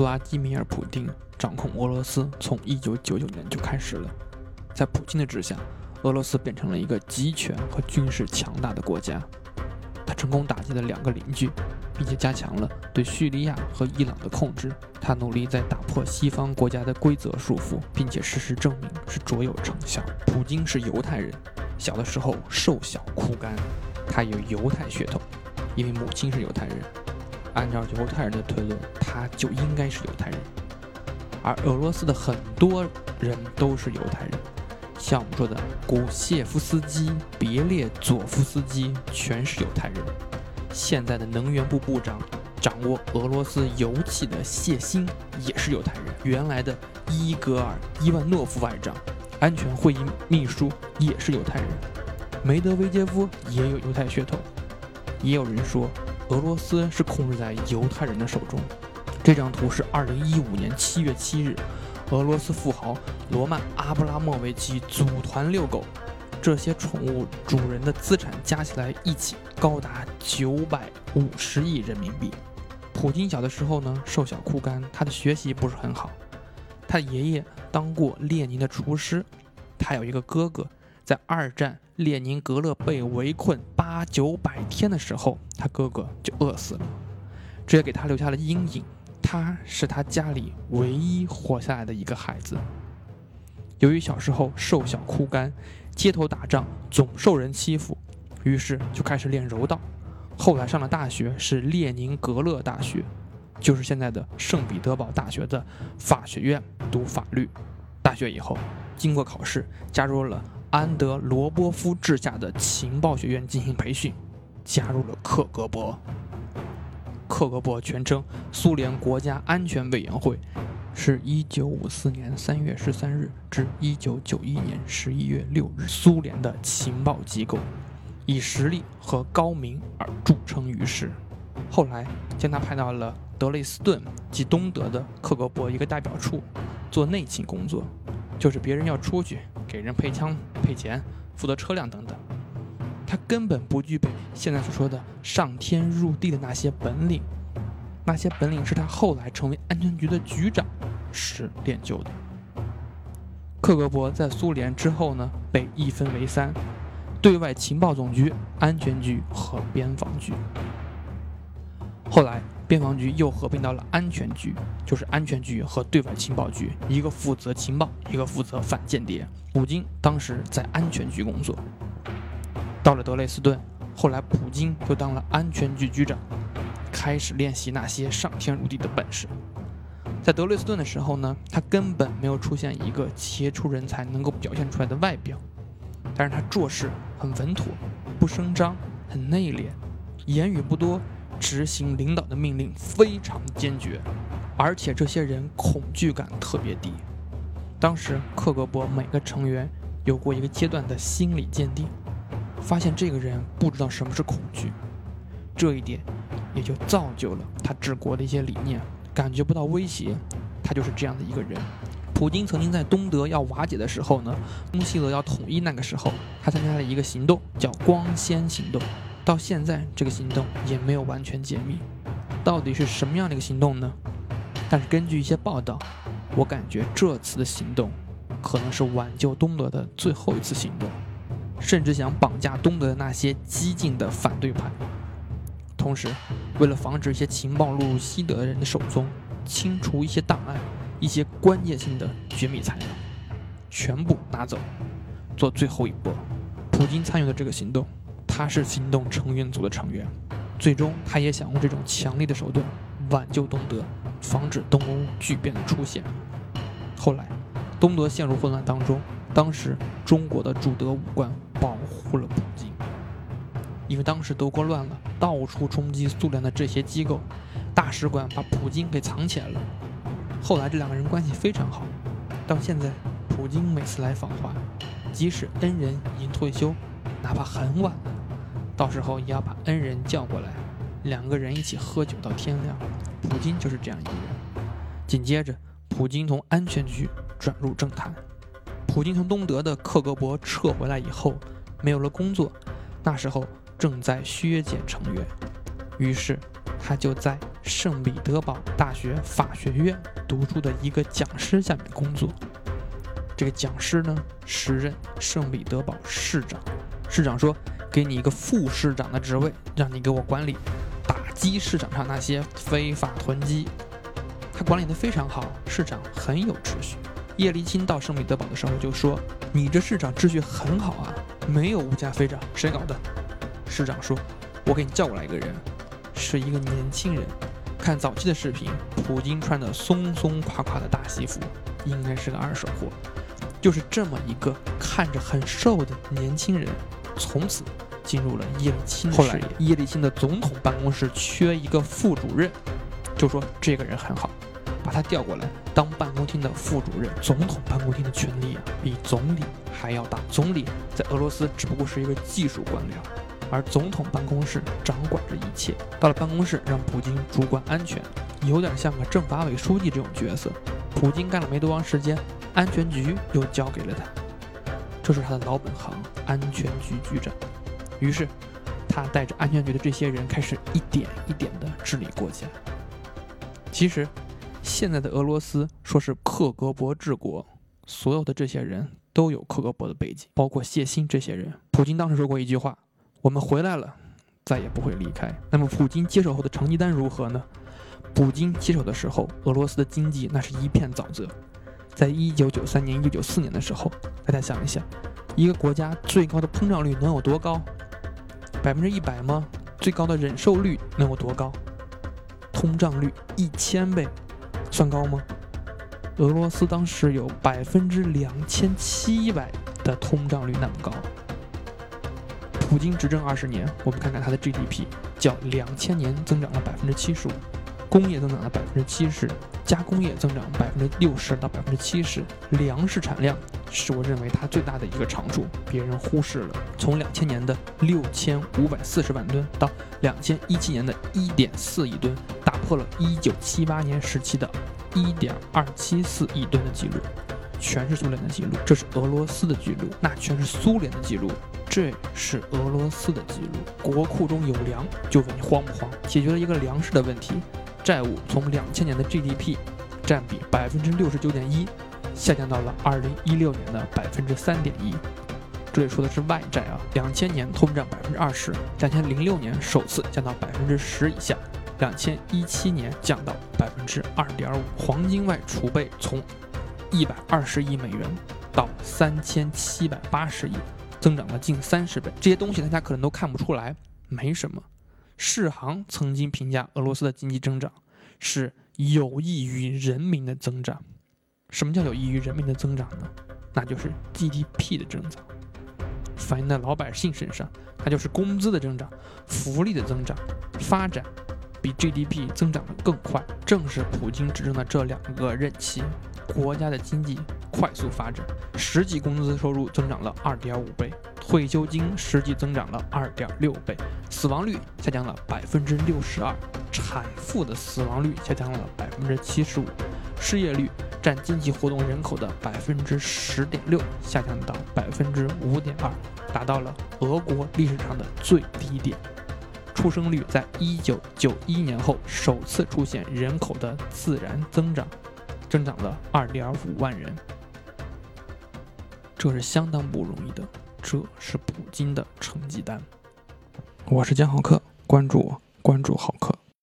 弗拉基米尔·普京掌控俄罗斯从1999年就开始了。在普京的治下，俄罗斯变成了一个集权和军事强大的国家。他成功打击了两个邻居，并且加强了对叙利亚和伊朗的控制。他努力在打破西方国家的规则束缚，并且事实证明是卓有成效。普京是犹太人，小的时候瘦小枯干，他有犹太血统，因为母亲是犹太人。按照犹太人的推论，他就应该是犹太人。而俄罗斯的很多人都是犹太人。像我们说的，古谢夫斯基、别列佐夫斯基全是犹太人。现在的能源部部长，掌握俄罗斯油气的谢欣也是犹太人。原来的伊戈尔·伊万诺夫外长、安全会议秘书也是犹太人。梅德韦杰夫也有犹太血统。也有人说，俄罗斯是控制在犹太人的手中。这张图是二零一五年七月七日。俄罗斯富豪罗曼·阿布拉莫维奇组团遛狗，这些宠物主人的资产加起来一起高达九百五十亿人民币。普京小的时候呢，瘦小枯干，他的学习不是很好。他爷爷当过列宁的厨师，他有一个哥哥，在二战列宁格勒被围困八九百天的时候，他哥哥就饿死了，这也给他留下了阴影。他是他家里唯一活下来的一个孩子。由于小时候瘦小枯干，街头打仗总受人欺负，于是就开始练柔道。后来上了大学，是列宁格勒大学，就是现在的圣彼得堡大学的法学院读法律。大学以后，经过考试，加入了安德罗波夫治下的情报学院进行培训，加入了克格勃。克格勃全称苏联国家安全委员会，是一九五四年三月十三日至一九九一年十一月六日苏联的情报机构，以实力和高明而著称于世。后来将他派到了德累斯顿及东德的克格勃一个代表处，做内勤工作，就是别人要出去给人配枪、配钱、负责车辆等等。他根本不具备现在所说的上天入地的那些本领，那些本领是他后来成为安全局的局长时练就的。克格勃在苏联之后呢，被一分为三：对外情报总局、安全局和边防局。后来，边防局又合并到了安全局，就是安全局和对外情报局，一个负责情报，一个负责反间谍。普京当时在安全局工作。到了德累斯顿，后来普京就当了安全局局长，开始练习那些上天入地的本事。在德累斯顿的时候呢，他根本没有出现一个杰出人才能够表现出来的外表，但是他做事很稳妥，不声张，很内敛，言语不多，执行领导的命令非常坚决，而且这些人恐惧感特别低。当时克格勃每个成员有过一个阶段的心理鉴定。发现这个人不知道什么是恐惧，这一点也就造就了他治国的一些理念。感觉不到威胁，他就是这样的一个人。普京曾经在东德要瓦解的时候呢，东西德要统一那个时候，他参加了一个行动，叫“光纤行动”。到现在，这个行动也没有完全解密，到底是什么样的一个行动呢？但是根据一些报道，我感觉这次的行动可能是挽救东德的最后一次行动。甚至想绑架东德的那些激进的反对派，同时，为了防止一些情报落入西德人的手中，清除一些档案、一些关键性的绝密材料，全部拿走，做最后一波。普京参与的这个行动，他是行动成员组的成员，最终他也想用这种强力的手段挽救东德，防止东欧巨变的出现。后来，东德陷入混乱当中。当时中国的驻德武官保护了普京，因为当时德国乱了，到处冲击苏联的这些机构，大使馆把普京给藏起来了。后来这两个人关系非常好，到现在普京每次来访华，即使恩人已经退休，哪怕很晚，到时候也要把恩人叫过来，两个人一起喝酒到天亮。普京就是这样一个人。紧接着，普京从安全局转入政坛。普京从东德的克格勃撤回来以后，没有了工作，那时候正在削减成员，于是他就在圣彼得堡大学法学院读书的一个讲师下面工作。这个讲师呢，时任圣彼得堡市长。市长说：“给你一个副市长的职位，让你给我管理，打击市场上那些非法囤积。”他管理的非常好，市长很有秩序。叶利钦到圣彼得堡的时候就说：“你这市长秩序很好啊，没有物价飞涨，谁搞的？”市长说：“我给你叫过来一个人，是一个年轻人。看早期的视频，普京穿的松松垮垮的大西服，应该是个二手货。”就是这么一个看着很瘦的年轻人，从此进入了叶利钦的视野。叶利钦的总统办公室缺一个副主任，就说这个人很好，把他调过来当办公厅的副主任。总统办公厅的权力啊，比总理还要大。总理在俄罗斯只不过是一个技术官僚，而总统办公室掌管着一切。到了办公室，让普京主管安全，有点像个政法委书记这种角色。普京干了没多长时间。安全局又交给了他，这是他的老本行——安全局局长。于是，他带着安全局的这些人开始一点一点地治理国家。其实，现在的俄罗斯说是克格勃治国，所有的这些人都有克格勃的背景，包括谢欣这些人。普京当时说过一句话：“我们回来了，再也不会离开。”那么，普京接手后的成绩单如何呢？普京接手的时候，俄罗斯的经济那是一片沼泽。在一九九三年、一九九四年的时候，大家想一想，一个国家最高的通胀率能有多高？百分之一百吗？最高的忍受率能有多高？通胀率一千倍，算高吗？俄罗斯当时有百分之两千七百的通胀率，那么高。普京执政二十年，我们看看他的 GDP，较两千年增长了百分之七十五，工业增长了百分之七十。加工业增长百分之六十到百分之七十，粮食产量是我认为它最大的一个长处，别人忽视了。从两千年的六千五百四十万吨到两千一七年的一点四亿吨，打破了一九七八年时期的一点二七四亿吨的记录，全是苏联的记录，这是俄罗斯的记录，那全是苏联的记录，这是俄罗斯的记录。国库中有粮，就问你慌不慌？解决了一个粮食的问题。债务从两千年的 GDP 占比百分之六十九点一，下降到了二零一六年的百分之三点一。这里说的是外债啊，两千年通胀百分之二十，两千零六年首次降到百分之十以下，两千一七年降到百分之二点五。黄金外储备从一百二十亿美元到三千七百八十亿，增长了近三十倍。这些东西大家可能都看不出来，没什么。世行曾经评价俄罗斯的经济增长是有益于人民的增长。什么叫有益于人民的增长呢？那就是 GDP 的增长，反映在老百姓身上，那就是工资的增长、福利的增长、发展比 GDP 增长的更快。正是普京执政的这两个任期，国家的经济快速发展，实际工资收入增长了二点五倍。退休金实际增长了二点六倍，死亡率下降了百分之六十二，产妇的死亡率下降了百分之七十五，失业率占经济活动人口的百分之十点六，下降到百分之五点二，达到了俄国历史上的最低点。出生率在一九九一年后首次出现人口的自然增长，增长了二点五万人，这是相当不容易的。这是普京的成绩单。我是江浩克，关注我，关注好。